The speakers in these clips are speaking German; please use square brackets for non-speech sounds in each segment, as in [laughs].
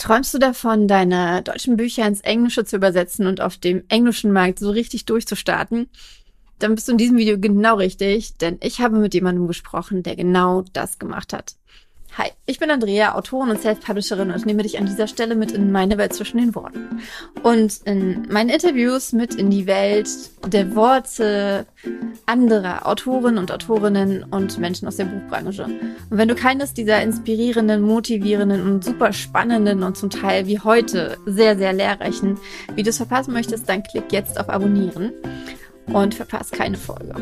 Träumst du davon, deine deutschen Bücher ins Englische zu übersetzen und auf dem englischen Markt so richtig durchzustarten? Dann bist du in diesem Video genau richtig, denn ich habe mit jemandem gesprochen, der genau das gemacht hat. Hi, ich bin Andrea, Autorin und Self-Publisherin und nehme dich an dieser Stelle mit in meine Welt zwischen den Worten. Und in meinen Interviews mit in die Welt der Worte anderer Autoren und Autorinnen und Menschen aus der Buchbranche. Und wenn du keines dieser inspirierenden, motivierenden und super spannenden und zum Teil wie heute sehr, sehr lehrreichen Videos verpassen möchtest, dann klick jetzt auf Abonnieren und verpasst keine Folge.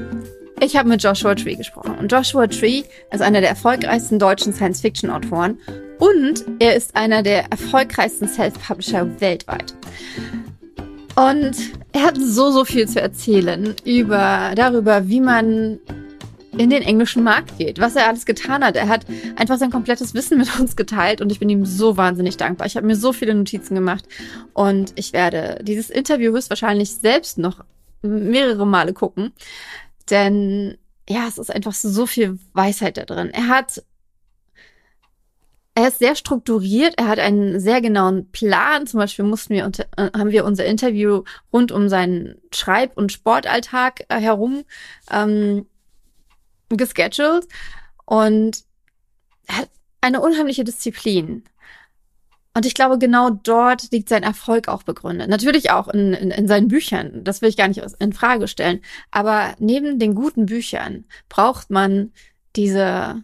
Ich habe mit Joshua Tree gesprochen und Joshua Tree ist einer der erfolgreichsten deutschen Science-Fiction-Autoren und er ist einer der erfolgreichsten Self-Publisher weltweit. Und er hat so, so viel zu erzählen über, darüber, wie man in den englischen Markt geht, was er alles getan hat. Er hat einfach sein komplettes Wissen mit uns geteilt und ich bin ihm so wahnsinnig dankbar. Ich habe mir so viele Notizen gemacht und ich werde dieses Interview höchstwahrscheinlich selbst noch mehrere Male gucken. Denn ja, es ist einfach so viel Weisheit da drin. Er hat er ist sehr strukturiert, er hat einen sehr genauen Plan. Zum Beispiel mussten wir unter, äh, haben wir unser Interview rund um seinen Schreib- und Sportalltag äh, herum ähm, gescheduled und er hat eine unheimliche Disziplin. Und ich glaube, genau dort liegt sein Erfolg auch begründet. Natürlich auch in, in, in seinen Büchern. Das will ich gar nicht in Frage stellen. Aber neben den guten Büchern braucht man diese,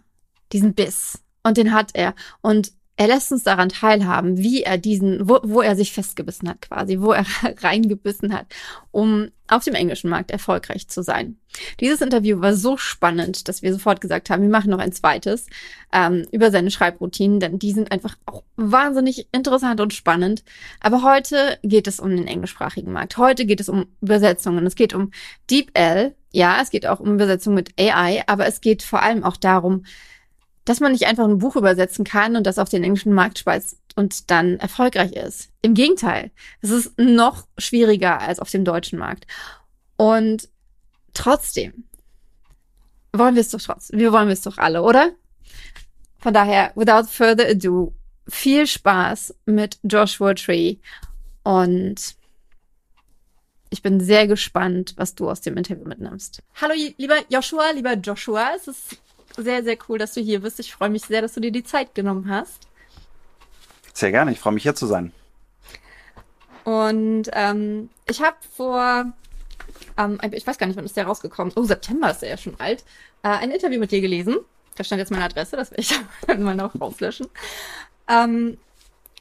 diesen Biss. Und den hat er. Und er lässt uns daran teilhaben, wie er diesen, wo, wo er sich festgebissen hat quasi, wo er [laughs] reingebissen hat, um auf dem englischen Markt erfolgreich zu sein. Dieses Interview war so spannend, dass wir sofort gesagt haben, wir machen noch ein zweites ähm, über seine Schreibroutinen, denn die sind einfach auch wahnsinnig interessant und spannend. Aber heute geht es um den englischsprachigen Markt. Heute geht es um Übersetzungen. Es geht um Deep L. Ja, es geht auch um Übersetzung mit AI, aber es geht vor allem auch darum, dass man nicht einfach ein Buch übersetzen kann und das auf den englischen Markt speist und dann erfolgreich ist. Im Gegenteil, es ist noch schwieriger als auf dem deutschen Markt. Und trotzdem wollen wir es doch trotzdem. Wir wollen es doch alle, oder? Von daher, without further ado, viel Spaß mit Joshua Tree und ich bin sehr gespannt, was du aus dem Interview mitnimmst. Hallo, lieber Joshua, lieber Joshua. Es ist sehr, sehr cool, dass du hier bist. Ich freue mich sehr, dass du dir die Zeit genommen hast. Sehr gerne, ich freue mich hier zu sein. Und ähm, ich habe vor, ähm, ich weiß gar nicht, wann ist der rausgekommen? Oh, September ist der ja schon alt. Äh, ein Interview mit dir gelesen. Da stand jetzt meine Adresse, das werde ich [laughs] dann mal noch rauslöschen. Ähm,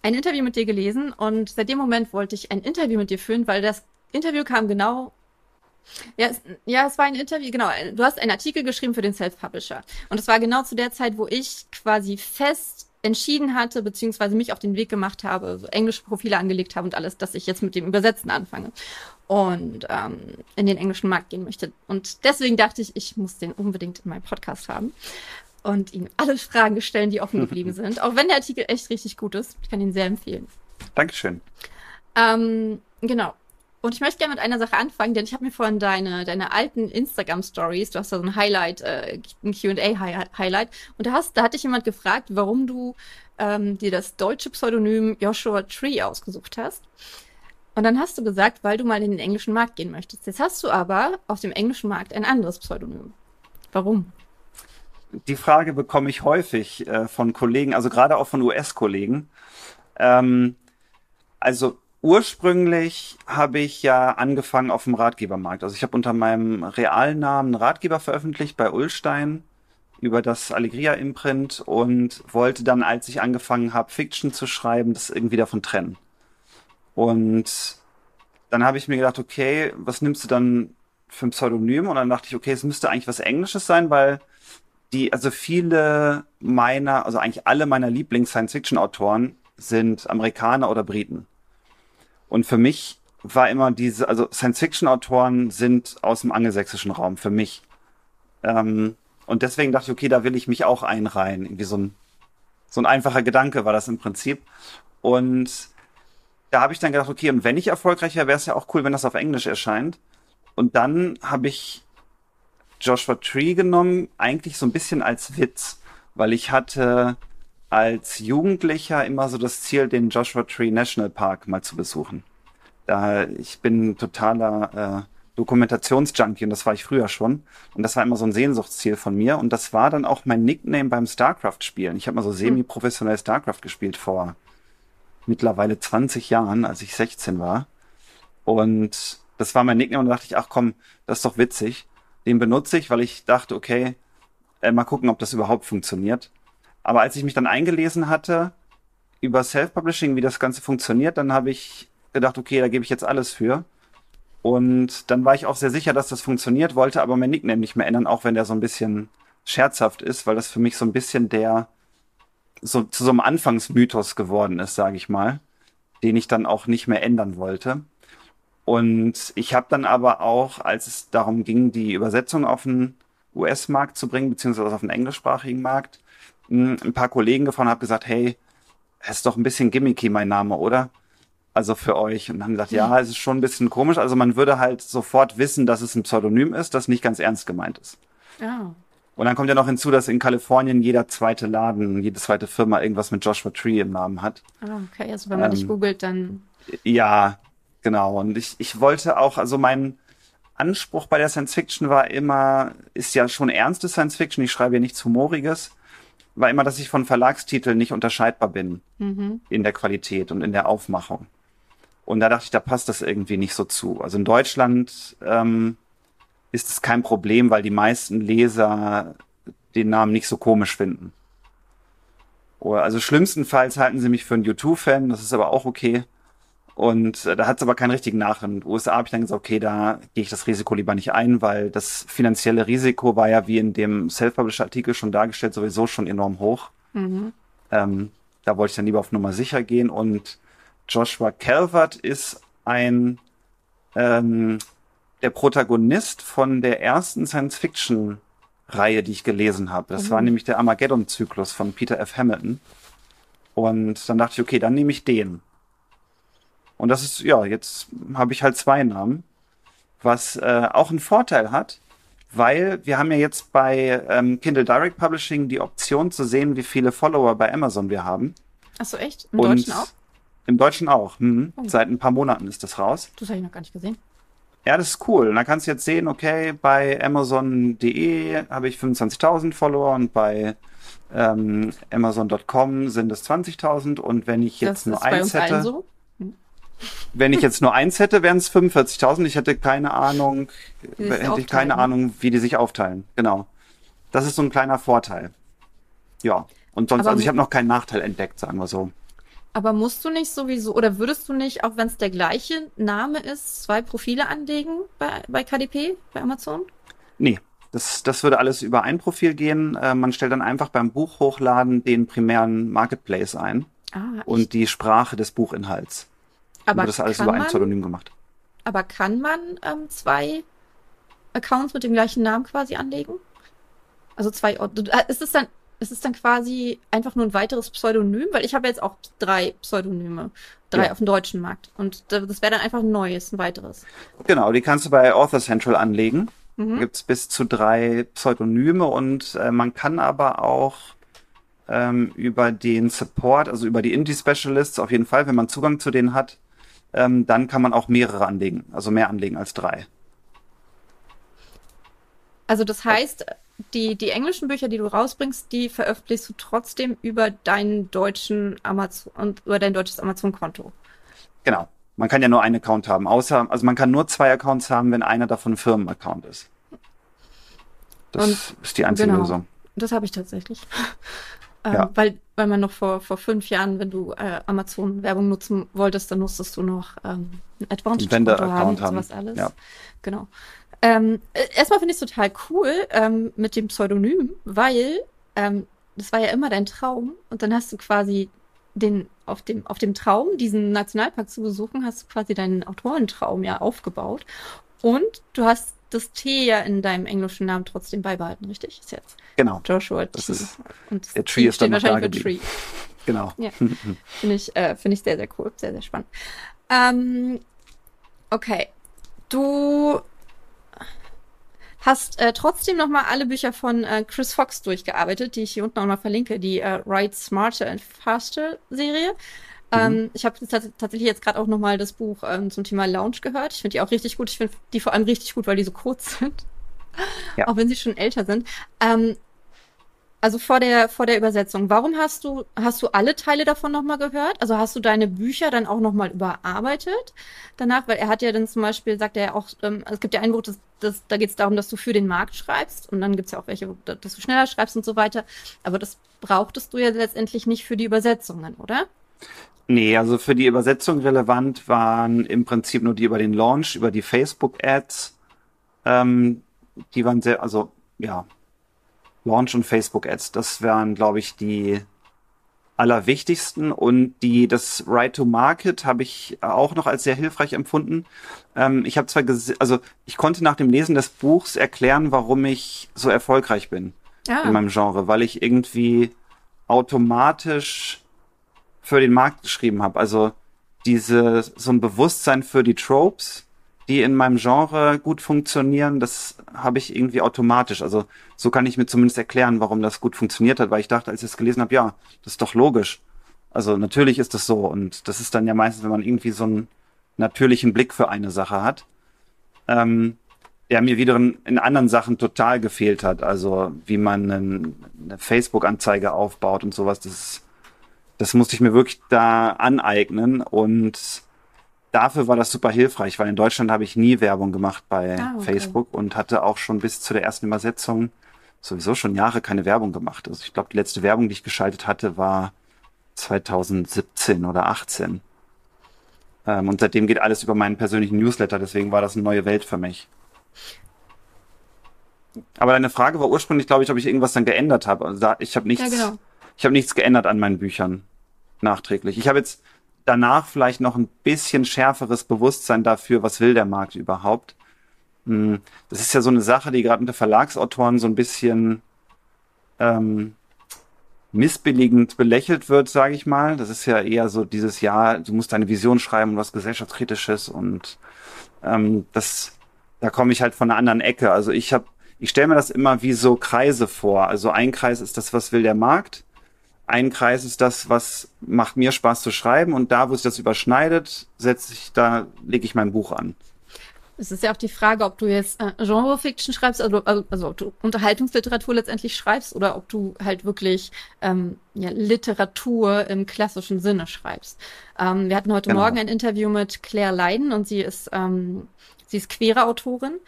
ein Interview mit dir gelesen und seit dem Moment wollte ich ein Interview mit dir führen, weil das Interview kam genau ja es, ja, es war ein Interview, genau. Du hast einen Artikel geschrieben für den Self-Publisher. Und es war genau zu der Zeit, wo ich quasi fest entschieden hatte, beziehungsweise mich auf den Weg gemacht habe, so englische Profile angelegt habe und alles, dass ich jetzt mit dem Übersetzen anfange und ähm, in den englischen Markt gehen möchte. Und deswegen dachte ich, ich muss den unbedingt in meinem Podcast haben und ihm alle Fragen stellen, die offen geblieben [laughs] sind. Auch wenn der Artikel echt richtig gut ist. Ich kann ihn sehr empfehlen. Dankeschön. Ähm, genau. Und ich möchte gerne mit einer Sache anfangen, denn ich habe mir vorhin deine, deine alten Instagram-Stories, du hast da so ein Highlight, äh, ein QA-Highlight, und da, hast, da hatte ich jemand gefragt, warum du ähm, dir das deutsche Pseudonym Joshua Tree ausgesucht hast. Und dann hast du gesagt, weil du mal in den englischen Markt gehen möchtest. Jetzt hast du aber auf dem englischen Markt ein anderes Pseudonym. Warum? Die Frage bekomme ich häufig äh, von Kollegen, also gerade auch von US-Kollegen. Ähm, also Ursprünglich habe ich ja angefangen auf dem Ratgebermarkt. Also ich habe unter meinem realen Namen einen Ratgeber veröffentlicht bei Ullstein über das Allegria Imprint und wollte dann, als ich angefangen habe, Fiction zu schreiben, das irgendwie davon trennen. Und dann habe ich mir gedacht, okay, was nimmst du dann für ein Pseudonym? Und dann dachte ich, okay, es müsste eigentlich was Englisches sein, weil die, also viele meiner, also eigentlich alle meiner Lieblings-Science-Fiction-Autoren sind Amerikaner oder Briten. Und für mich war immer diese, also Science-Fiction-Autoren sind aus dem angelsächsischen Raum, für mich. Ähm, und deswegen dachte ich, okay, da will ich mich auch einreihen. Irgendwie so ein, so ein einfacher Gedanke war das im Prinzip. Und da habe ich dann gedacht, okay, und wenn ich erfolgreich wäre, wäre es ja auch cool, wenn das auf Englisch erscheint. Und dann habe ich Joshua Tree genommen, eigentlich so ein bisschen als Witz, weil ich hatte als Jugendlicher immer so das Ziel, den Joshua Tree National Park mal zu besuchen. Da ich bin totaler äh, Dokumentationsjunkie und das war ich früher schon. Und das war immer so ein Sehnsuchtsziel von mir. Und das war dann auch mein Nickname beim StarCraft-Spielen. Ich habe mal so semi-professionell StarCraft gespielt vor mittlerweile 20 Jahren, als ich 16 war. Und das war mein Nickname und da dachte ich, ach komm, das ist doch witzig. Den benutze ich, weil ich dachte, okay, äh, mal gucken, ob das überhaupt funktioniert. Aber als ich mich dann eingelesen hatte über Self-Publishing, wie das Ganze funktioniert, dann habe ich gedacht, okay, da gebe ich jetzt alles für. Und dann war ich auch sehr sicher, dass das funktioniert, wollte aber mein Nickname nicht mehr ändern, auch wenn der so ein bisschen scherzhaft ist, weil das für mich so ein bisschen der so zu so einem Anfangsmythos geworden ist, sage ich mal, den ich dann auch nicht mehr ändern wollte. Und ich habe dann aber auch, als es darum ging, die Übersetzung auf den US-Markt zu bringen, beziehungsweise auf den englischsprachigen Markt, ein paar Kollegen gefragt und habe gesagt, hey, es ist doch ein bisschen gimmicky mein Name, oder? Also für euch. Und haben gesagt, ja, es ist schon ein bisschen komisch. Also man würde halt sofort wissen, dass es ein Pseudonym ist, das nicht ganz ernst gemeint ist. Ja. Und dann kommt ja noch hinzu, dass in Kalifornien jeder zweite Laden, jede zweite Firma irgendwas mit Joshua Tree im Namen hat. Ah, okay. Also wenn man Ähm, dich googelt, dann. Ja, genau. Und ich, ich wollte auch, also mein Anspruch bei der Science Fiction war immer, ist ja schon ernste Science Fiction, ich schreibe ja nichts Humoriges, war immer, dass ich von Verlagstiteln nicht unterscheidbar bin Mhm. in der Qualität und in der Aufmachung. Und da dachte ich, da passt das irgendwie nicht so zu. Also in Deutschland ähm, ist es kein Problem, weil die meisten Leser den Namen nicht so komisch finden. Oder also schlimmstenfalls halten sie mich für einen U2-Fan, das ist aber auch okay. Und äh, da hat es aber keinen richtigen Namen. In den USA habe ich dann gesagt, okay, da gehe ich das Risiko lieber nicht ein, weil das finanzielle Risiko war ja wie in dem Self-Published-Artikel schon dargestellt sowieso schon enorm hoch. Mhm. Ähm, da wollte ich dann lieber auf Nummer sicher gehen. Und Joshua Calvert ist ein ähm, der Protagonist von der ersten Science-Fiction-Reihe, die ich gelesen habe. Das war Mhm. nämlich der Armageddon-Zyklus von Peter F. Hamilton. Und dann dachte ich, okay, dann nehme ich den. Und das ist, ja, jetzt habe ich halt zwei Namen, was äh, auch einen Vorteil hat, weil wir haben ja jetzt bei ähm, Kindle Direct Publishing die Option zu sehen, wie viele Follower bei Amazon wir haben. Achso, echt? Im Und Deutschen auch? Im Deutschen auch. Mhm. Oh. Seit ein paar Monaten ist das raus. Das habe ich noch gar nicht gesehen. Ja, das ist cool. Und dann kannst du jetzt sehen, okay, bei Amazon.de habe ich 25.000 Follower und bei ähm, Amazon.com sind es 20.000 und wenn ich jetzt das nur ist bei eins uns allen hätte, so. Wenn ich jetzt nur eins hätte, wären es 45.000. Ich hätte keine Ahnung, Wie die sich hätte ich keine aufteilen. Ahnung, wie die sich aufteilen. Genau. Das ist so ein kleiner Vorteil. Ja. Und sonst, Aber also ich habe noch keinen Nachteil entdeckt, sagen wir so. Aber musst du nicht sowieso, oder würdest du nicht, auch wenn es der gleiche Name ist, zwei Profile anlegen bei, bei KDP, bei Amazon? Nee, das, das würde alles über ein Profil gehen. Äh, man stellt dann einfach beim Buch hochladen den primären Marketplace ein Ah, und die Sprache des Buchinhalts. Aber wird das alles über ein man, Pseudonym gemacht. aber kann man ähm, zwei Accounts mit dem gleichen Namen quasi anlegen? Also zwei, Ort- äh, ist es dann, ist es dann quasi einfach nur ein weiteres Pseudonym? Weil ich habe jetzt auch drei Pseudonyme, drei Ja. auf dem deutschen Markt. Und da- das wäre dann einfach ein neues, ein weiteres. Genau, die kannst du bei Author Central anlegen. Da Mhm. gibt's bis zu drei Pseudonyme und äh, man kann aber auch ähm, über den Support, also über die Indie Specialists, auf jeden Fall, wenn man Zugang zu denen hat, ähm, dann kann man auch mehrere anlegen, also mehr anlegen als drei. Also das heißt, die, die englischen Bücher, die du rausbringst, die veröffentlichst du trotzdem über deinen deutschen Amazon und über dein deutsches Amazon-Konto. Genau. Man kann ja nur einen Account haben, außer, also man kann nur zwei Accounts haben, wenn einer davon ein Firmenaccount ist. Das Und- ist die einzige genau. Lösung. Das habe ich tatsächlich. [laughs] ähm, Ja. weil, weil man noch vor, vor fünf Jahren, wenn du äh, Amazon-Werbung nutzen wolltest, dann musstest du noch ähm, ein Advantage-Konto Vendor-Account haben, haben. sowas alles. Ja. Genau. Ähm, äh, erstmal finde ich es total cool ähm, mit dem Pseudonym, weil ähm, das war ja immer dein Traum und dann hast du quasi den auf dem auf dem Traum diesen Nationalpark zu besuchen, hast du quasi deinen Autorentraum ja aufgebaut und du hast das T ja in deinem englischen Namen trotzdem beibehalten, richtig? Ist jetzt Genau, Joshua Das T. ist- und der Tree ist dann noch wahrscheinlich da geblieben. Tree. genau. Ja. [laughs] Finde ich, äh, finde ich sehr, sehr cool. Sehr, sehr spannend. Ähm, okay. Du hast äh, trotzdem noch mal alle Bücher von äh, Chris Fox durchgearbeitet, die ich hier unten auch noch verlinke, die äh, Write Smarter and Faster Serie. Mhm. Ähm, ich habe tatsächlich jetzt gerade auch noch mal das Buch ähm, zum Thema Lounge gehört. Ich finde die auch richtig gut. Ich finde die vor allem richtig gut, weil die so kurz [laughs] sind. Ja. Auch wenn sie schon älter sind. Ähm, also vor der, vor der Übersetzung, warum hast du, hast du alle Teile davon nochmal gehört? Also hast du deine Bücher dann auch nochmal überarbeitet danach? Weil er hat ja dann zum Beispiel, sagt er ja auch, ähm, es gibt ja ein Buch, das, das, da geht es darum, dass du für den Markt schreibst und dann gibt es ja auch welche, dass du schneller schreibst und so weiter. Aber das brauchtest du ja letztendlich nicht für die Übersetzungen, oder? Nee, also für die Übersetzung relevant waren im Prinzip nur die über den Launch, über die Facebook-Ads. Ähm, die waren sehr, also ja, Launch und Facebook Ads. Das wären, glaube ich, die allerwichtigsten und die das Right to Market habe ich auch noch als sehr hilfreich empfunden. Ähm, ich habe zwar also ich konnte nach dem Lesen des Buchs erklären, warum ich so erfolgreich bin ah. in meinem Genre, weil ich irgendwie automatisch für den Markt geschrieben habe. Also diese so ein Bewusstsein für die Tropes die in meinem Genre gut funktionieren, das habe ich irgendwie automatisch. Also so kann ich mir zumindest erklären, warum das gut funktioniert hat, weil ich dachte, als ich es gelesen habe, ja, das ist doch logisch. Also natürlich ist das so und das ist dann ja meistens, wenn man irgendwie so einen natürlichen Blick für eine Sache hat, ähm, der mir wiederum in anderen Sachen total gefehlt hat. Also wie man eine Facebook-Anzeige aufbaut und sowas, das, das musste ich mir wirklich da aneignen und dafür war das super hilfreich, weil in Deutschland habe ich nie Werbung gemacht bei ah, okay. Facebook und hatte auch schon bis zu der ersten Übersetzung sowieso schon Jahre keine Werbung gemacht. Also ich glaube, die letzte Werbung, die ich geschaltet hatte, war 2017 oder 18. Ähm, und seitdem geht alles über meinen persönlichen Newsletter, deswegen war das eine neue Welt für mich. Aber deine Frage war ursprünglich, glaube ich, ob ich irgendwas dann geändert habe. Also ich habe nichts, ja, genau. Ich habe nichts geändert an meinen Büchern nachträglich. Ich habe jetzt danach vielleicht noch ein bisschen schärferes Bewusstsein dafür, was will der Markt überhaupt. Hm, das ist ja so eine Sache, die gerade unter Verlagsautoren so ein bisschen ähm, missbilligend belächelt wird, sage ich mal. Das ist ja eher so dieses Jahr, du musst deine Vision schreiben und was gesellschaftskritisches und ähm, das, da komme ich halt von einer anderen Ecke. Also ich habe, ich stelle mir das immer wie so Kreise vor. Also ein Kreis ist das, was will der Markt ein Kreis ist das, was macht mir Spaß zu schreiben und da, wo sich das überschneidet, setze ich, da lege ich mein Buch an. Es ist ja auch die Frage, ob du jetzt äh, Genre-Fiction schreibst, also, also, also ob du Unterhaltungsliteratur letztendlich schreibst oder ob du halt wirklich ähm, ja, Literatur im klassischen Sinne schreibst. Ähm, wir hatten heute genau. Morgen ein Interview mit Claire Leiden und sie ist ähm, Sie ist queere Autorin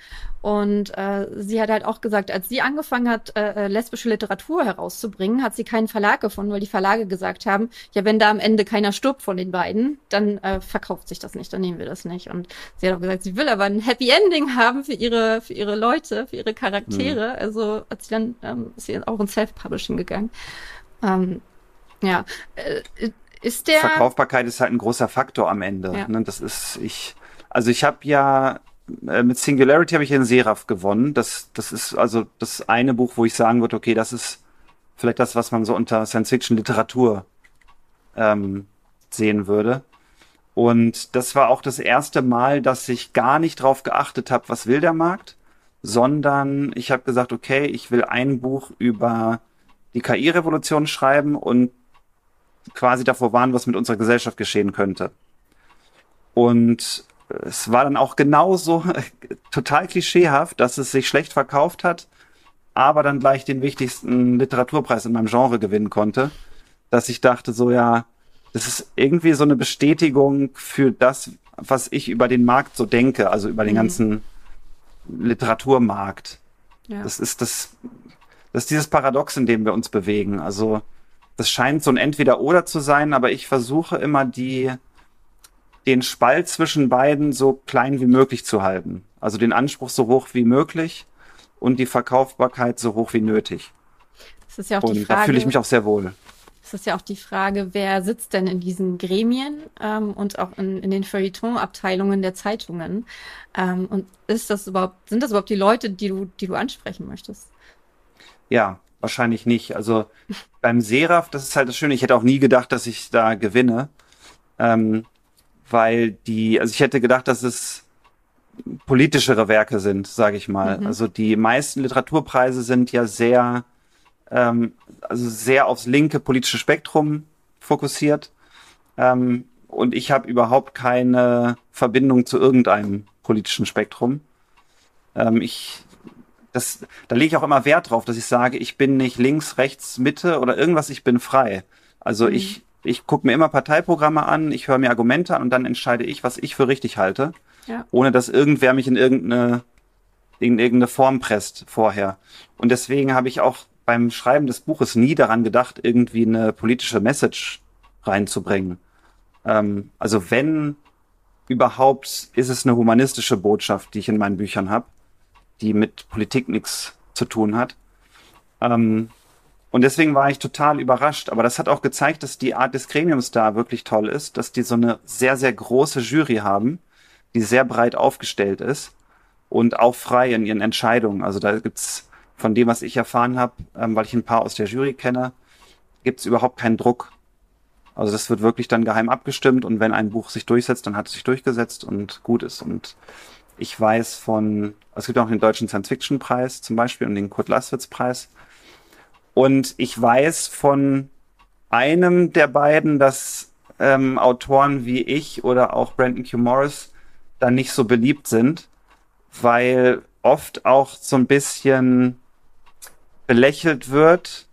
und äh, sie hat halt auch gesagt, als sie angefangen hat, äh, äh, lesbische Literatur herauszubringen, hat sie keinen Verlag gefunden, weil die Verlage gesagt haben, ja, wenn da am Ende keiner stirbt von den beiden, dann äh, verkauft sich das nicht, dann nehmen wir das nicht. Und sie hat auch gesagt, sie will aber ein Happy Ending haben für ihre, für ihre Leute, für ihre Charaktere. Mhm. Also hat sie dann ähm, ist sie auch in Self-Publishing gegangen. Ähm, ja, äh, ist der Verkaufbarkeit ist halt ein großer Faktor am Ende. Ja. Ne? Das ist ich also ich habe ja äh, mit Singularity habe ich den Seraph gewonnen. Das, das ist also das eine Buch, wo ich sagen würde, okay, das ist vielleicht das, was man so unter Science-Fiction-Literatur ähm, sehen würde. Und das war auch das erste Mal, dass ich gar nicht drauf geachtet habe, was will der Markt, sondern ich habe gesagt, okay, ich will ein Buch über die KI-Revolution schreiben und quasi davor warnen, was mit unserer Gesellschaft geschehen könnte. Und es war dann auch genauso [laughs] total klischeehaft, dass es sich schlecht verkauft hat, aber dann gleich den wichtigsten Literaturpreis in meinem Genre gewinnen konnte, dass ich dachte so, ja, das ist irgendwie so eine Bestätigung für das, was ich über den Markt so denke, also über den mhm. ganzen Literaturmarkt. Ja. Das ist das, das ist dieses Paradox, in dem wir uns bewegen. Also, das scheint so ein Entweder-Oder zu sein, aber ich versuche immer die, den Spalt zwischen beiden so klein wie möglich zu halten. Also den Anspruch so hoch wie möglich und die Verkaufbarkeit so hoch wie nötig. Das ist ja auch und die Frage. Da fühle ich mich auch sehr wohl. Es ist ja auch die Frage, wer sitzt denn in diesen Gremien ähm, und auch in, in den Feuilleton-Abteilungen der Zeitungen? Ähm, und ist das überhaupt, sind das überhaupt die Leute, die du, die du ansprechen möchtest? Ja, wahrscheinlich nicht. Also beim Seraph, das ist halt das Schöne, ich hätte auch nie gedacht, dass ich da gewinne. Ähm, weil die, also ich hätte gedacht, dass es politischere Werke sind, sage ich mal. Mhm. Also die meisten Literaturpreise sind ja sehr, ähm, also sehr aufs linke politische Spektrum fokussiert. Ähm, und ich habe überhaupt keine Verbindung zu irgendeinem politischen Spektrum. Ähm, ich, das, da lege ich auch immer Wert drauf, dass ich sage, ich bin nicht links, rechts, Mitte oder irgendwas, ich bin frei. Also mhm. ich, ich gucke mir immer Parteiprogramme an, ich höre mir Argumente an und dann entscheide ich, was ich für richtig halte, ja. ohne dass irgendwer mich in irgendeine, in irgendeine Form presst vorher. Und deswegen habe ich auch beim Schreiben des Buches nie daran gedacht, irgendwie eine politische Message reinzubringen. Ähm, also wenn überhaupt ist es eine humanistische Botschaft, die ich in meinen Büchern habe, die mit Politik nichts zu tun hat. Ähm, und deswegen war ich total überrascht. Aber das hat auch gezeigt, dass die Art des Gremiums da wirklich toll ist, dass die so eine sehr, sehr große Jury haben, die sehr breit aufgestellt ist und auch frei in ihren Entscheidungen. Also da gibt's von dem, was ich erfahren habe, ähm, weil ich ein paar aus der Jury kenne, gibt's überhaupt keinen Druck. Also das wird wirklich dann geheim abgestimmt und wenn ein Buch sich durchsetzt, dann hat es sich durchgesetzt und gut ist. Und ich weiß von, es gibt auch den Deutschen Science-Fiction-Preis zum Beispiel und den Kurt-Laswitz-Preis. Und ich weiß von einem der beiden, dass ähm, Autoren wie ich oder auch Brandon Q. Morris dann nicht so beliebt sind, weil oft auch so ein bisschen belächelt wird,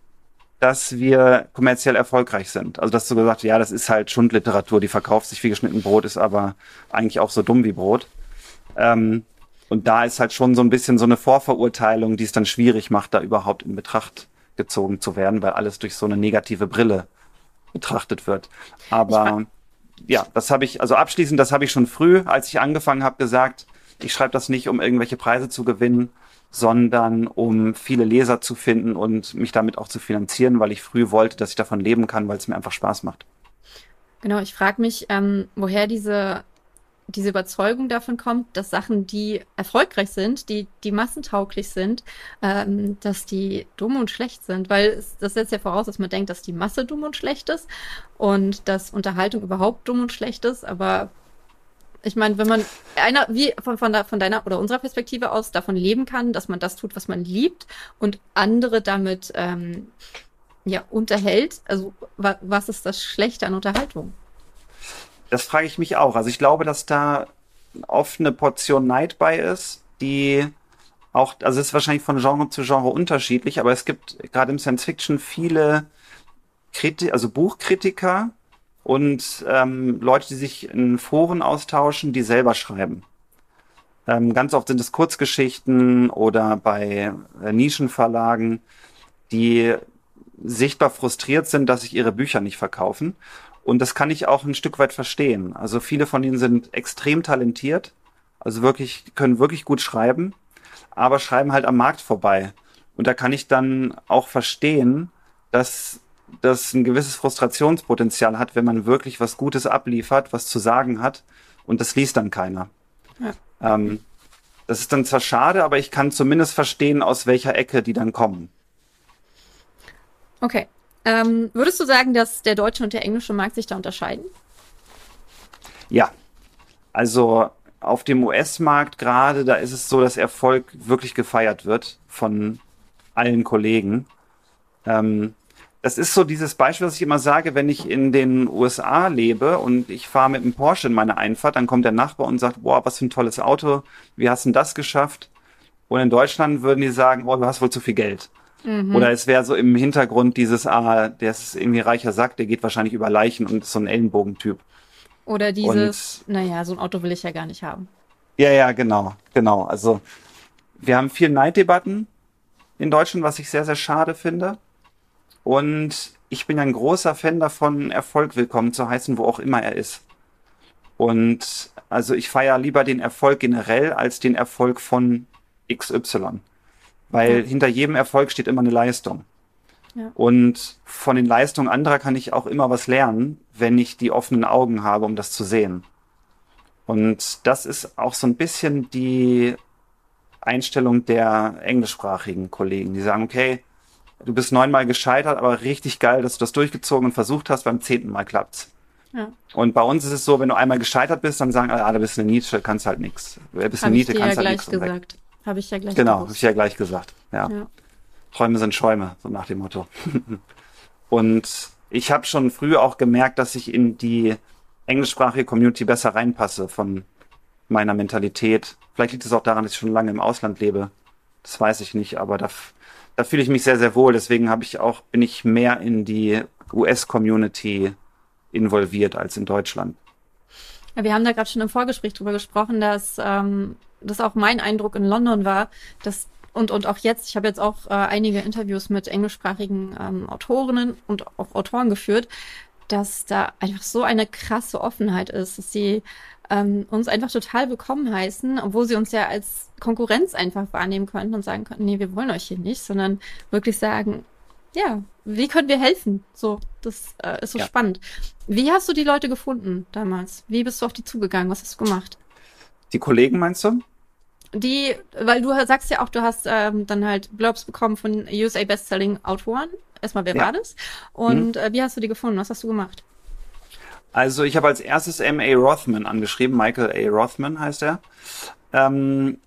dass wir kommerziell erfolgreich sind. Also dass du gesagt, ja, das ist halt Schundliteratur, die verkauft sich wie geschnitten Brot, ist aber eigentlich auch so dumm wie Brot. Ähm, und da ist halt schon so ein bisschen so eine Vorverurteilung, die es dann schwierig macht, da überhaupt in Betracht gezogen zu werden, weil alles durch so eine negative Brille betrachtet wird. Aber ja, das habe ich, also abschließend, das habe ich schon früh, als ich angefangen habe, gesagt, ich schreibe das nicht, um irgendwelche Preise zu gewinnen, sondern um viele Leser zu finden und mich damit auch zu finanzieren, weil ich früh wollte, dass ich davon leben kann, weil es mir einfach Spaß macht. Genau, ich frage mich, ähm, woher diese, diese Überzeugung davon kommt, dass Sachen, die erfolgreich sind, die, die massentauglich sind, ähm, dass die dumm und schlecht sind. Weil es, das setzt ja voraus, dass man denkt, dass die Masse dumm und schlecht ist und dass Unterhaltung überhaupt dumm und schlecht ist. Aber ich meine, wenn man einer, wie von, von, der, von deiner oder unserer Perspektive aus davon leben kann, dass man das tut, was man liebt und andere damit ähm, ja, unterhält, also wa was ist das Schlechte an Unterhaltung? Das frage ich mich auch. Also ich glaube, dass da oft eine Portion Neid bei ist, die auch, also es ist wahrscheinlich von Genre zu Genre unterschiedlich, aber es gibt gerade im Science Fiction viele Kriti also Buchkritiker, und ähm, Leute, die sich in Foren austauschen, die selber schreiben. Ähm, ganz oft sind es Kurzgeschichten oder bei äh, Nischenverlagen, die sichtbar frustriert sind, dass sich ihre Bücher nicht verkaufen. Und das kann ich auch ein Stück weit verstehen. Also viele von ihnen sind extrem talentiert, also wirklich, können wirklich gut schreiben, aber schreiben halt am Markt vorbei. Und da kann ich dann auch verstehen, dass das ein gewisses Frustrationspotenzial hat, wenn man wirklich was Gutes abliefert, was zu sagen hat und das liest dann keiner. Ja. Ähm, das ist dann zwar schade, aber ich kann zumindest verstehen, aus welcher Ecke die dann kommen. Okay. Ähm, würdest du sagen, dass der deutsche und der englische Markt sich da unterscheiden? Ja. Also auf dem US-Markt gerade, da ist es so, dass Erfolg wirklich gefeiert wird von allen Kollegen. Ähm, das ist so dieses Beispiel, was ich immer sage, wenn ich in den USA lebe und ich fahre mit einem Porsche in meine Einfahrt, dann kommt der Nachbar und sagt, boah, was für ein tolles Auto, wie hast du denn das geschafft? Und in Deutschland würden die sagen, boah, du hast wohl zu viel Geld. Mhm. Oder es wäre so im Hintergrund dieses, ah, der ist irgendwie reicher Sack, der geht wahrscheinlich über Leichen und ist so ein Ellenbogentyp. Oder dieses, und, naja, so ein Auto will ich ja gar nicht haben. Ja, ja, genau, genau. Also wir haben viel Neiddebatten in Deutschland, was ich sehr, sehr schade finde. Und ich bin ein großer Fan davon, Erfolg willkommen zu heißen, wo auch immer er ist. Und also ich feiere lieber den Erfolg generell als den Erfolg von XY. Weil ja. hinter jedem Erfolg steht immer eine Leistung. Ja. Und von den Leistungen anderer kann ich auch immer was lernen, wenn ich die offenen Augen habe, um das zu sehen. Und das ist auch so ein bisschen die Einstellung der englischsprachigen Kollegen, die sagen, okay, Du bist neunmal gescheitert, aber richtig geil, dass du das durchgezogen und versucht hast. Beim zehnten Mal klappt's. Ja. Und bei uns ist es so, wenn du einmal gescheitert bist, dann sagen alle, ah, du bist eine Niete, kannst halt nichts. Du bist eine Niete, dir ja kannst halt nichts. Habe ich ja gleich Genau, habe ich ja gleich gesagt. Ja. Ja. Träume sind Schäume, so nach dem Motto. [laughs] und ich habe schon früh auch gemerkt, dass ich in die englischsprachige Community besser reinpasse von meiner Mentalität. Vielleicht liegt es auch daran, dass ich schon lange im Ausland lebe. Das weiß ich nicht, aber da, da fühle ich mich sehr, sehr wohl. Deswegen habe ich auch, bin ich mehr in die US-Community involviert als in Deutschland. Ja, wir haben da gerade schon im Vorgespräch drüber gesprochen, dass ähm, das auch mein Eindruck in London war, dass und und auch jetzt, ich habe jetzt auch äh, einige Interviews mit englischsprachigen ähm, Autorinnen und auch Autoren geführt, dass da einfach so eine krasse Offenheit ist, dass sie ähm, uns einfach total willkommen heißen, obwohl sie uns ja als Konkurrenz einfach wahrnehmen könnten und sagen könnten, nee, wir wollen euch hier nicht, sondern wirklich sagen, ja, wie können wir helfen? So, das äh, ist so Ja. spannend. Wie hast du die Leute gefunden damals? Wie bist du auf die zugegangen? Was hast du gemacht? Die Kollegen meinst du? Die, weil du sagst ja auch, du hast ähm, dann halt Blurbs bekommen von USA Bestselling Autoren. Erstmal, wer Ja. war das? Und äh, wie hast du die gefunden? Was hast du gemacht? Also ich habe als erstes M.A. Rothman angeschrieben, Michael A. Rothman heißt er. Ähm,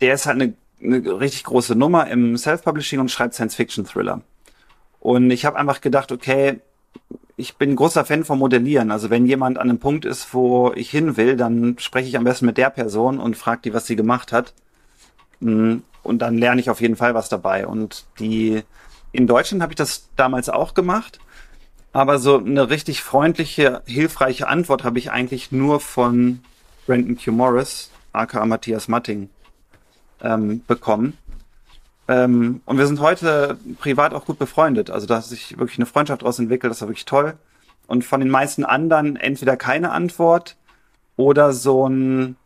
der ist halt eine, eine richtig große Nummer im Self-Publishing und schreibt Science-Fiction-Thriller. Und ich habe einfach gedacht, okay, ich bin großer Fan vom Modellieren. Also wenn jemand an einem Punkt ist, wo ich hin will, dann spreche ich am besten mit der Person und frage die, was sie gemacht hat. Mm, Und dann lerne ich auf jeden Fall was dabei. Und die in Deutschland habe ich das damals auch gemacht. Aber so eine richtig freundliche, hilfreiche Antwort habe ich eigentlich nur von Brandon Q. Morris, aka Matthias Matting, ähm, bekommen. Ähm, und wir sind heute privat auch gut befreundet. Also da hat sich wirklich eine Freundschaft daraus entwickelt, das war wirklich toll. Und von den meisten anderen entweder keine Antwort oder so ein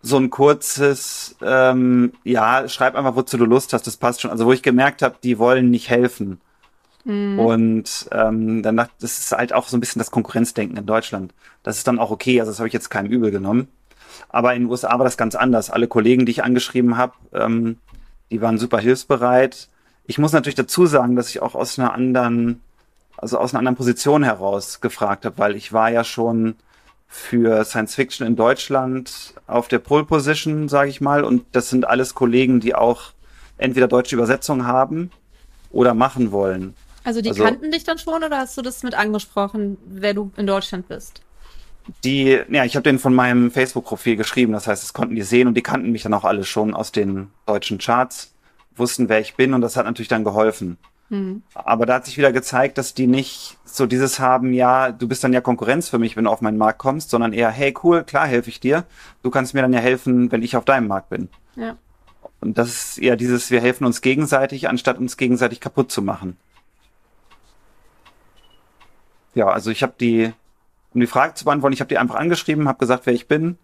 so ein kurzes, ähm, ja, schreib einfach, wozu du Lust hast, das passt schon. Also wo ich gemerkt habe, die wollen nicht helfen. Und ähm, dann dachte das ist halt auch so ein bisschen das Konkurrenzdenken in Deutschland. Das ist dann auch okay, also das habe ich jetzt keinem übel genommen. Aber in den USA war das ganz anders. Alle Kollegen, die ich angeschrieben habe, ähm, die waren super hilfsbereit. Ich muss natürlich dazu sagen, dass ich auch aus einer anderen, also aus einer anderen Position heraus gefragt habe, weil ich war ja schon für Science Fiction in Deutschland auf der Pole Position, sage ich mal, und das sind alles Kollegen, die auch entweder deutsche Übersetzung haben oder machen wollen. Also die Also- kannten dich dann schon oder hast du das mit angesprochen, wer du in Deutschland bist? Die, ja, ich habe denen von meinem Facebook-Profil geschrieben, das heißt, das konnten die sehen und die kannten mich dann auch alle schon aus den deutschen Charts, wussten, wer ich bin und das hat natürlich dann geholfen. Hm. Aber da hat sich wieder gezeigt, dass die nicht so dieses haben, ja, du bist dann ja Konkurrenz für mich, wenn du auf meinen Markt kommst, sondern eher, hey, cool, klar helfe ich dir. Du kannst mir dann ja helfen, wenn ich auf deinem Markt bin. Ja. Und das ist eher dieses, wir helfen uns gegenseitig, anstatt uns gegenseitig kaputt zu machen. Ja, also ich habe die, um die Frage zu beantworten, ich habe die einfach angeschrieben, habe gesagt, wer ich bin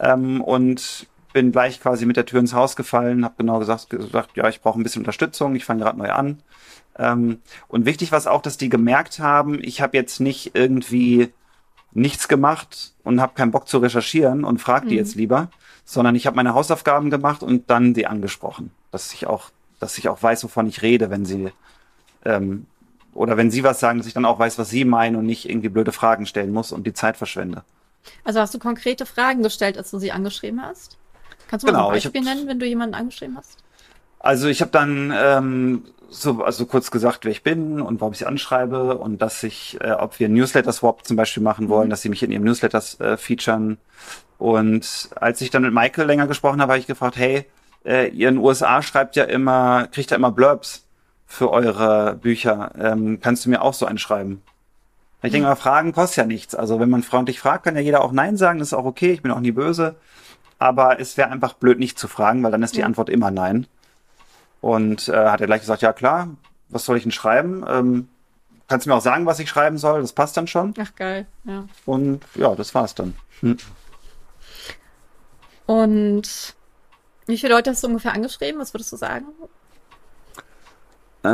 ähm, und bin gleich quasi mit der Tür ins Haus gefallen, habe genau gesagt, gesagt, ja, ich brauche ein bisschen Unterstützung, ich fange gerade neu an. Ähm, und wichtig war es auch, dass die gemerkt haben, ich habe jetzt nicht irgendwie nichts gemacht und habe keinen Bock zu recherchieren und frag die Mhm. jetzt lieber, sondern ich habe meine Hausaufgaben gemacht und dann die angesprochen, dass ich auch, dass ich auch weiß, wovon ich rede, wenn sie ähm, oder wenn sie was sagen, dass ich dann auch weiß, was sie meinen und nicht irgendwie blöde Fragen stellen muss und die Zeit verschwende. Also hast du konkrete Fragen gestellt, als du sie angeschrieben hast? Kannst du mal Genau, ein ich hab- Beispiel nennen, wenn du jemanden angeschrieben hast? Also ich habe dann ähm, so also kurz gesagt, wer ich bin und warum ich sie anschreibe und dass ich, äh, ob wir Newsletter-Swap zum Beispiel machen wollen, Mhm. dass sie mich in ihrem Newsletter äh, featuren. Und als ich dann mit Michael länger gesprochen habe, habe ich gefragt, hey, äh, ihr in den USA schreibt ja immer, kriegt ja immer Blurbs für eure Bücher. Ähm, kannst du mir auch so einschreiben? Ich denke mal, Fragen kostet ja nichts. Also wenn man freundlich fragt, kann ja jeder auch Nein sagen, das ist auch okay, ich bin auch nie böse. Aber es wäre einfach blöd, nicht zu fragen, weil dann ist die Ja. Antwort immer Nein. Und äh, hat er gleich gesagt, ja klar, was soll ich denn schreiben? Ähm, kannst du mir auch sagen, was ich schreiben soll? Das passt dann schon. Ach geil, ja. Und ja, das war's dann. Hm. Und wie viele Leute hast du ungefähr angeschrieben? Was würdest du sagen? Äh,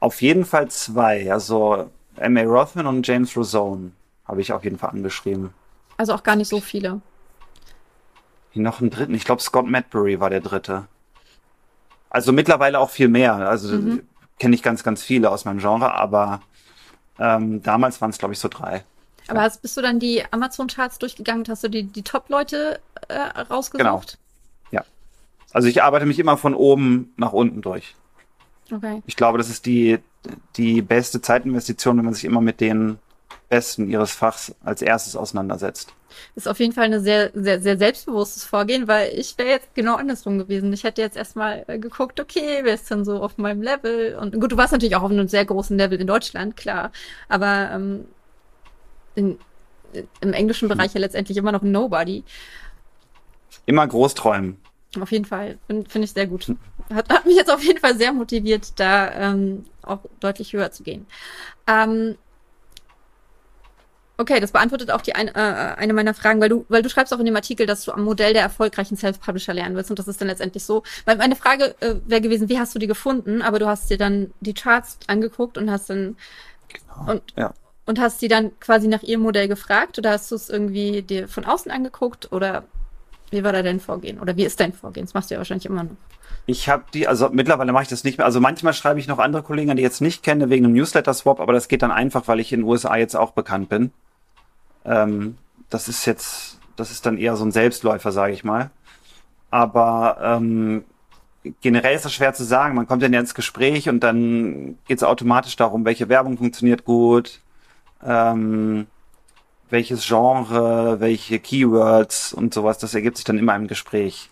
auf jeden Fall zwei. Also M.A. Rothman und James Rosone habe ich auf jeden Fall angeschrieben. Also auch gar nicht so viele. Noch einen dritten. Ich glaube, Scott Madbury war der dritte. Also mittlerweile auch viel mehr. Also Mhm. kenne ich ganz, ganz viele aus meinem Genre, aber ähm, damals waren es, glaube ich, so drei. Aber hast, bist du dann die Amazon-Charts durchgegangen hast du die, die Top-Leute äh, rausgesucht? Genau. Also ich arbeite mich immer von oben nach unten durch. Okay. Ich glaube, das ist die, die beste Zeitinvestition, wenn man sich immer mit den Besten ihres Fachs als erstes auseinandersetzt. Ist auf jeden Fall ein sehr, sehr, sehr selbstbewusstes Vorgehen, weil ich wäre jetzt genau andersrum gewesen. Ich hätte jetzt erstmal äh, geguckt, okay, wer ist denn so auf meinem Level? Und gut, du warst natürlich auch auf einem sehr großen Level in Deutschland, klar. Aber ähm, in, im englischen Bereich ja letztendlich immer noch Nobody. Immer groß träumen. Auf jeden Fall. Finde find ich sehr gut. Hat, hat mich jetzt auf jeden Fall sehr motiviert, da ähm, auch deutlich höher zu gehen. Ähm, okay, das beantwortet auch die ein, äh, eine meiner Fragen, weil du, weil du schreibst auch in dem Artikel, dass du am Modell der erfolgreichen Self-Publisher lernen willst. Und das ist dann letztendlich so. Weil meine Frage äh, wäre gewesen, wie hast du die gefunden? Aber du hast dir dann die Charts angeguckt und hast dann Genau. Und- ja. und hast die dann quasi nach ihrem Modell gefragt oder hast du es irgendwie dir von außen angeguckt oder wie war da dein Vorgehen? Oder wie ist dein Vorgehen? Das machst du ja wahrscheinlich immer noch. Ich habe die, also mittlerweile mache ich das nicht mehr. Also manchmal schreibe ich noch andere Kollegen, die ich jetzt nicht kenne, wegen einem Newsletter-Swap, aber das geht dann einfach, weil ich in den USA jetzt auch bekannt bin. Ähm, das ist jetzt, das ist dann eher so ein Selbstläufer, sage ich mal. Aber ähm, generell ist das schwer zu sagen. Man kommt dann ja ins Gespräch und dann geht es automatisch darum, welche Werbung funktioniert gut, ähm, welches Genre, welche Keywords und sowas. Das ergibt sich dann immer im Gespräch.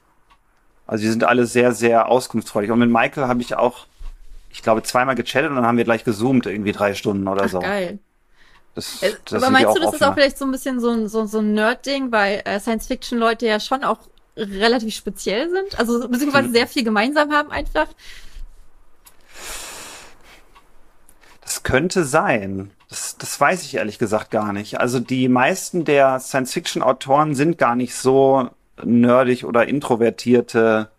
Also die sind alle sehr, sehr auskunftsfreudig. Und mit Michael habe ich auch, ich glaube, zweimal gechattet und dann haben wir gleich gezoomt, irgendwie drei Stunden oder Ach, so. geil. Das, Äh, das Aber meinst du, das ist offener. auch vielleicht so ein bisschen so ein, so, so ein Nerd-Ding, weil äh, Science-Fiction-Leute ja schon auch relativ speziell sind? Also Hm. beziehungsweise sehr viel gemeinsam haben einfach? Das könnte sein. Das, das weiß ich ehrlich gesagt gar nicht. Also die meisten der Science-Fiction-Autoren sind gar nicht so nerdig oder introvertierte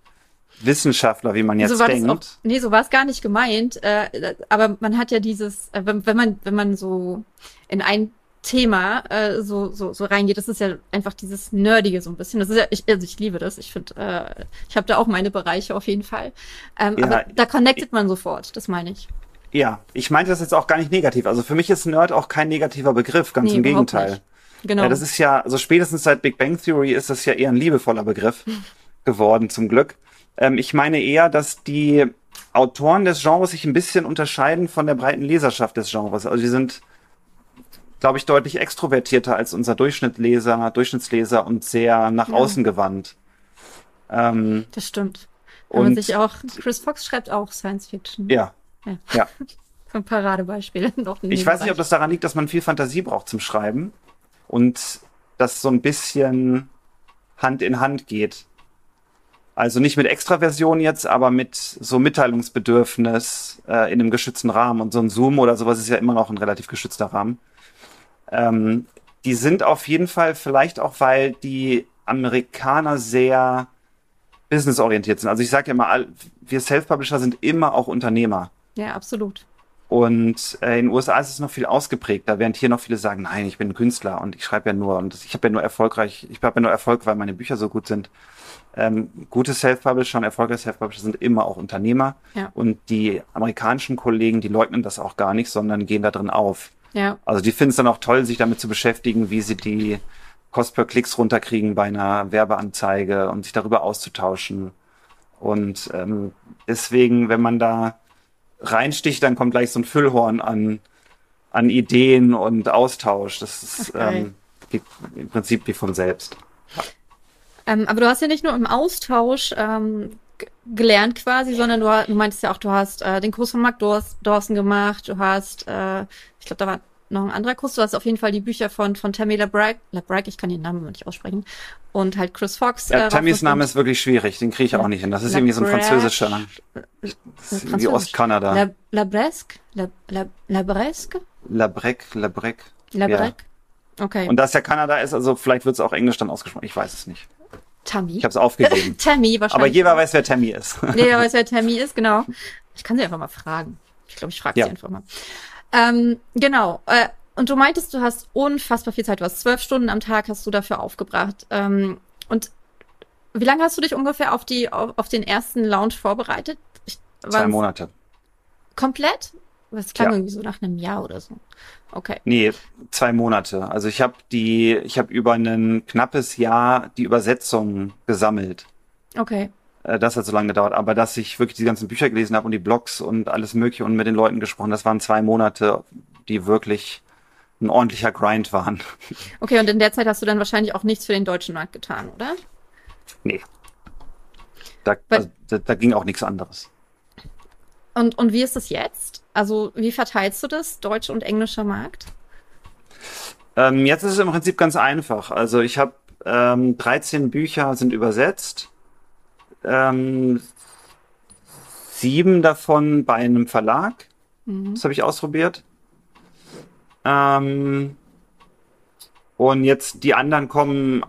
Wissenschaftler, wie man jetzt so denkt. auch, nee, so war es gar nicht gemeint. Äh, aber man hat ja dieses, äh, wenn, wenn man, wenn man so in ein Thema äh, so, so, so reingeht, das ist ja einfach dieses Nerdige so ein bisschen. Das ist ja, ich, also ich liebe das. Ich finde, äh, ich habe da auch meine Bereiche auf jeden Fall. Ähm, Ja, aber da connectet man sofort, das meine ich. Ja, ich meinte das jetzt auch gar nicht negativ. Also für mich ist Nerd auch kein negativer Begriff, ganz Nee, im Gegenteil. nicht. Genau. Ja, das ist ja, also spätestens seit Big Bang Theory ist das ja eher ein liebevoller Begriff geworden, zum Glück. Ähm, ich meine eher, dass die Autoren des Genres sich ein bisschen unterscheiden von der breiten Leserschaft des Genres. Also die sind, glaube ich, deutlich extrovertierter als unser Durchschnittleser, Durchschnittsleser und sehr nach Ja. außen gewandt. Ähm, das stimmt. Wenn man und sich auch, Chris Fox schreibt auch Science Fiction. ja, Ja. ja. [laughs] Ein Paradebeispiel. [laughs] Noch Ich weiß nicht, ob das daran liegt, dass man viel Fantasie braucht zum Schreiben und das so ein bisschen Hand in Hand geht. Also nicht mit Extraversion jetzt, aber mit so Mitteilungsbedürfnis äh, in einem geschützten Rahmen. Und so ein Zoom oder sowas ist ja immer noch ein relativ geschützter Rahmen. Ähm, die sind auf jeden Fall vielleicht auch, weil die Amerikaner sehr businessorientiert sind. Also ich sage ja immer, wir Self-Publisher sind immer auch Unternehmer. Ja, absolut. Und äh, in den USA ist es noch viel ausgeprägter, während hier noch viele sagen, nein, ich bin Künstler und ich schreibe ja nur und ich habe ja nur erfolgreich, ich habe ja nur Erfolg, weil meine Bücher so gut sind. Ähm, gute Self-Publisher und erfolgreiche Self-Publisher sind immer auch Unternehmer Ja. und die amerikanischen Kollegen, die leugnen das auch gar nicht, sondern gehen da drin auf. Ja. Also die finden es dann auch toll, sich damit zu beschäftigen, wie sie die Kost per Klicks runterkriegen bei einer Werbeanzeige und sich darüber auszutauschen. Und ähm, deswegen, wenn man da reinsticht, dann kommt gleich so ein Füllhorn an, an Ideen und Austausch. Das ist geil. ähm, geht im Prinzip wie von selbst. Ähm, aber du hast ja nicht nur im Austausch ähm, gelernt quasi, sondern du, du meintest ja auch, du hast äh, den Kurs von Mark Dors Dawson gemacht, du hast, äh, ich glaube, da war noch ein anderer Kurs, du hast auf jeden Fall die Bücher von, von Tammy LaBrag, LaBrag, ich kann den Namen nicht aussprechen, und halt Chris Fox. Ja, äh, Tammys. Name ist wirklich schwierig, den kriege ich auch nicht hin. Das ist irgendwie so ein französischer. Das ist irgendwie. Ostkanada. La, Labresque? La, La, Labresque? Labrec, Labrec. Labrec? Okay. Und da es ja Kanada ist, also vielleicht wird es auch Englisch dann ausgesprochen. Ich weiß es nicht. Tammy. Ich habe es aufgegeben. [laughs] Tammy wahrscheinlich. Aber jeder weiß, wer Tammy ist. Nee, wer [laughs] weiß, wer Tammy ist, genau. Ich kann sie einfach mal fragen. Ich glaube, ich frage Ja. sie einfach mal. Ähm, genau. Äh, und du meintest, du hast unfassbar viel Zeit. Du hast zwölf Stunden am Tag hast du dafür aufgebracht. Ähm, und wie lange hast du dich ungefähr auf die auf, auf den ersten Launch vorbereitet? Ich, Zwei Monate. Komplett? Das klang Ja. irgendwie so nach einem Jahr oder so. Okay. Nee, zwei Monate. Also ich habe die, ich habe über ein knappes Jahr die Übersetzung gesammelt. Okay. Äh, Das hat so lange gedauert. Aber dass ich wirklich die ganzen Bücher gelesen habe und die Blogs und alles Mögliche und mit den Leuten gesprochen, das waren zwei Monate, die wirklich ein ordentlicher Grind waren. [laughs] Okay, und in der Zeit hast du dann wahrscheinlich auch nichts für den deutschen Markt getan, oder? Nee. Da, also, da, da ging auch nichts anderes. Und, und wie ist es jetzt? Also, wie verteilst du das, deutscher und englischer Markt? Ähm, jetzt ist es im Prinzip ganz einfach. Also ich habe ähm, 13 Bücher sind übersetzt. Ähm, sieben davon bei einem Verlag. Das habe ich ausprobiert. Ähm, und jetzt die anderen kommen